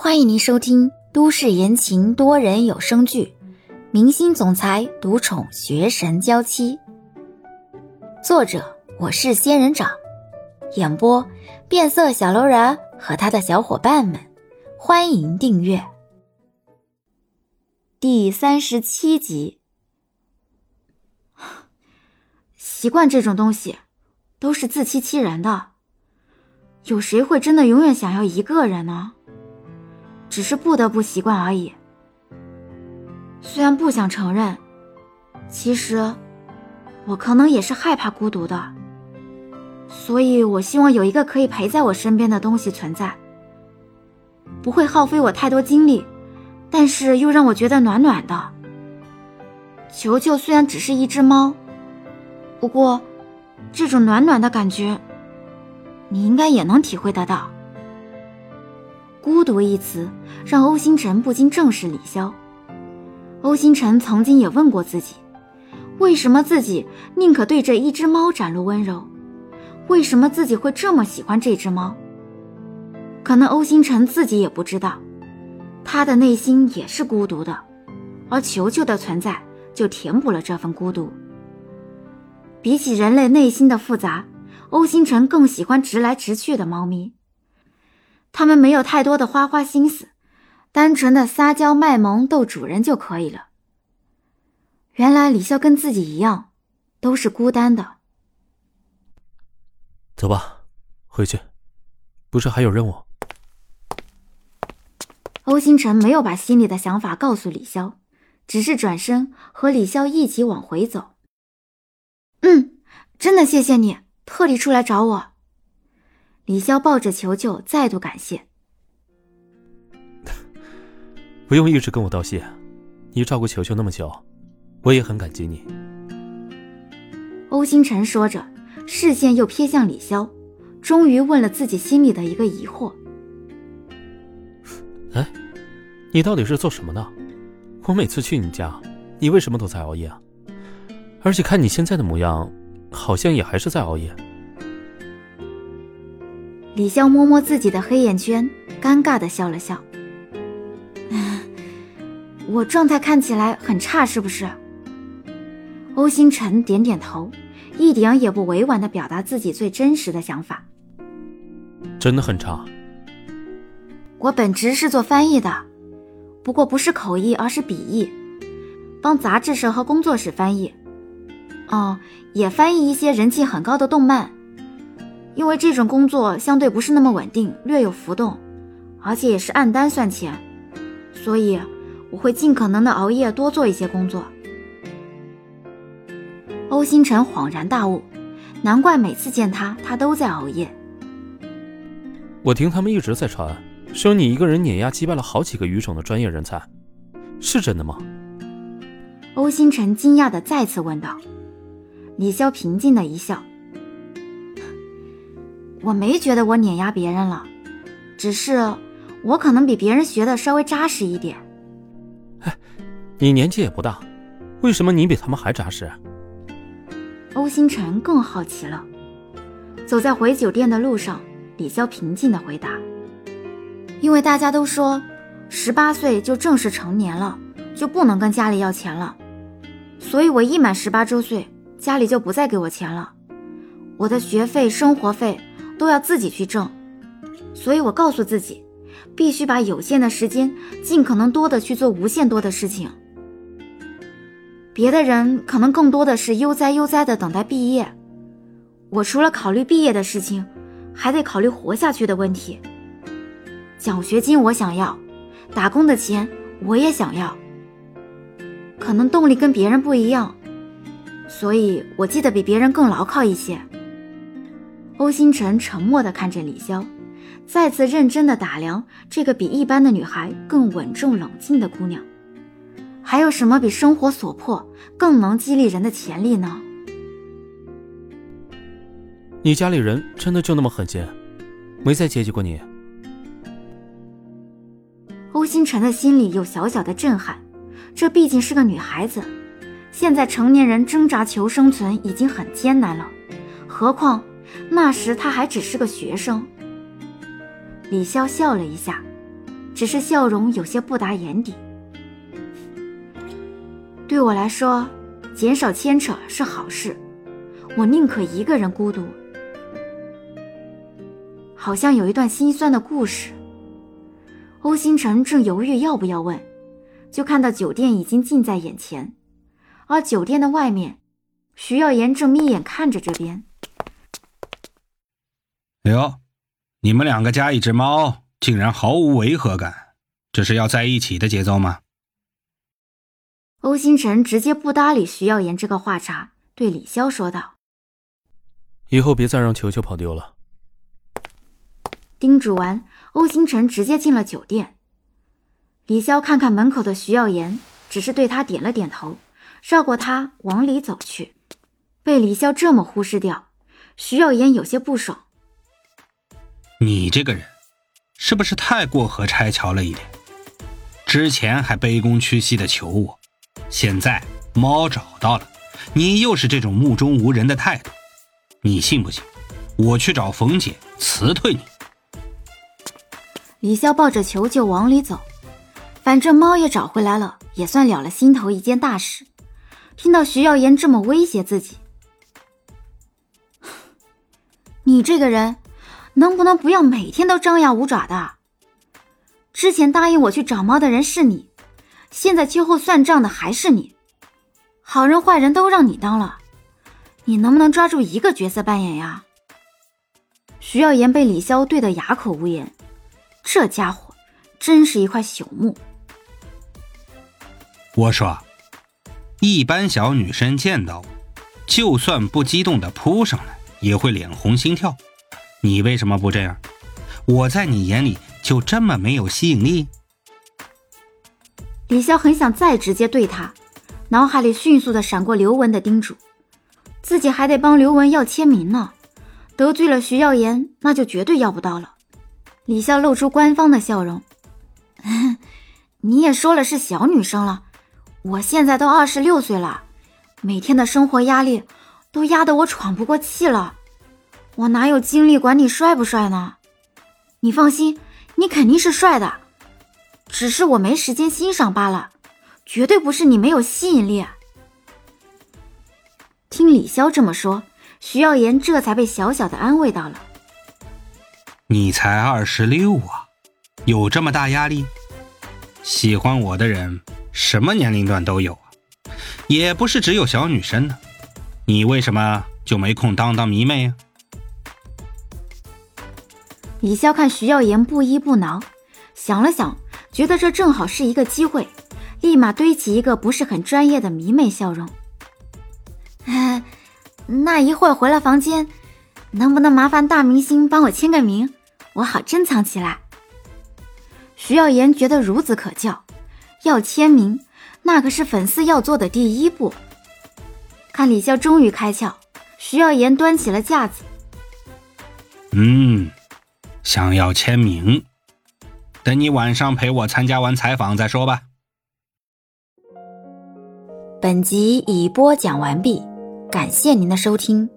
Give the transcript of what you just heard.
欢迎您收听都市言情多人有声剧《明星总裁独宠学神娇妻》，作者我是仙人掌，演播变色小楼人和他的小伙伴们。欢迎订阅第三十七集。习惯这种东西，都是自欺欺人的。有谁会真的永远想要一个人呢？只是不得不习惯而已。虽然不想承认，其实我可能也是害怕孤独的。所以我希望有一个可以陪在我身边的东西存在，不会耗费我太多精力，但是又让我觉得暖暖的。球球虽然只是一只猫，不过这种暖暖的感觉，你应该也能体会得到。孤独一词让欧星辰不禁正视李潇。欧星辰曾经也问过自己，为什么自己宁可对着一只猫展露温柔？为什么自己会这么喜欢这只猫？可能欧星辰自己也不知道，他的内心也是孤独的，而球球的存在就填补了这份孤独。比起人类内心的复杂，欧星辰更喜欢直来直去的猫咪。他们没有太多的花花心思，单纯的撒娇卖萌逗主人就可以了。原来李潇跟自己一样，都是孤单的。走吧，回去，不是还有任务。欧星辰没有把心里的想法告诉李潇，只是转身和李潇一起往回走。嗯，真的谢谢你，特地出来找我。李潇抱着球球，再度感谢。不用一直跟我道谢，你照顾球球那么久，我也很感激你。欧星辰说着，视线又瞥向李潇，终于问了自己心里的一个疑惑：“哎，你到底是做什么的？我每次去你家，你为什么都在熬夜啊？而且看你现在的模样，好像也还是在熬夜。”李潇摸摸自己的黑眼圈，尴尬的笑了笑。我状态看起来很差，是不是？欧星辰点点头，一点也不委婉的表达自己最真实的想法。真的很差。我本职是做翻译的，不过不是口译，而是笔译，帮杂志社和工作室翻译。哦，也翻译一些人气很高的动漫。因为这种工作相对不是那么稳定，略有浮动，而且也是按单算钱，所以我会尽可能的熬夜多做一些工作。欧星辰恍然大悟，难怪每次见他，他都在熬夜。我听他们一直在传，说你一个人碾压击败了好几个语种的专业人才，是真的吗？欧星辰惊讶的再次问道。李潇平静的一笑。我没觉得我碾压别人了，只是我可能比别人学的稍微扎实一点。哎，你年纪也不大，为什么你比他们还扎实？欧星辰更好奇了。走在回酒店的路上，李潇平静的回答：“因为大家都说，十八岁就正式成年了，就不能跟家里要钱了，所以我一满十八周岁，家里就不再给我钱了，我的学费、生活费。”都要自己去挣，所以我告诉自己，必须把有限的时间尽可能多的去做无限多的事情。别的人可能更多的是悠哉悠哉的等待毕业，我除了考虑毕业的事情，还得考虑活下去的问题。奖学金我想要，打工的钱我也想要，可能动力跟别人不一样，所以我记得比别人更牢靠一些。欧星辰沉默地看着李潇，再次认真地打量这个比一般的女孩更稳重冷静的姑娘。还有什么比生活所迫更能激励人的潜力呢？你家里人真的就那么狠心，没再接济过你？欧星辰的心里有小小的震撼，这毕竟是个女孩子，现在成年人挣扎求生存已经很艰难了，何况……那时他还只是个学生。李潇笑了一下，只是笑容有些不达眼底。对我来说，减少牵扯是好事，我宁可一个人孤独。好像有一段心酸的故事。欧星辰正犹豫要不要问，就看到酒店已经近在眼前，而酒店的外面，徐耀言正眯眼看着这边。哟，你们两个加一只猫，竟然毫无违和感，这是要在一起的节奏吗？欧星辰直接不搭理徐耀言这个话茬，对李潇说道：“以后别再让球球跑丢了。”叮嘱完，欧星辰直接进了酒店。李潇看看门口的徐耀言，只是对他点了点头，绕过他往里走去。被李潇这么忽视掉，徐耀言有些不爽。你这个人，是不是太过河拆桥了一点？之前还卑躬屈膝的求我。现在猫找到了，你又是这种目中无人的态度，你信不信？我去找冯姐辞退你。李潇抱着球球往里走，反正猫也找回来了，也算了了心头一件大事。听到徐耀言这么威胁自己，你这个人能不能不要每天都张牙舞爪的？之前答应我去找猫的人是你。现在秋后算账的还是你，好人坏人都让你当了，你能不能抓住一个角色扮演呀？徐耀言被李潇对得哑口无言，这家伙真是一块朽木。我说，一般小女生见到我，就算不激动的扑上来，也会脸红心跳。你为什么不这样？我在你眼里就这么没有吸引力？李潇很想再直接对他，脑海里迅速的闪过刘雯的叮嘱，自己还得帮刘雯要签名呢，得罪了徐耀言，那就绝对要不到了。李潇露出官方的笑容：“ 你也说了是小女生了，我现在都二十六岁了，每天的生活压力都压得我喘不过气了，我哪有精力管你帅不帅呢？你放心，你肯定是帅的。”只是我没时间欣赏罢了，绝对不是你没有吸引力。听李潇这么说，徐耀言这才被小小的安慰到了。你才二十六啊，有这么大压力？喜欢我的人什么年龄段都有啊，也不是只有小女生呢。你为什么就没空当当迷妹啊？李潇看徐耀言不依不挠，想了想。觉得这正好是一个机会，立马堆起一个不是很专业的迷妹笑容。那一会儿回了房间，能不能麻烦大明星帮我签个名，我好珍藏起来？徐耀言觉得孺子可教，要签名，那可是粉丝要做的第一步。看李潇终于开窍，徐耀言端起了架子。嗯，想要签名。等你晚上陪我参加完采访再说吧。本集已播讲完毕，感谢您的收听。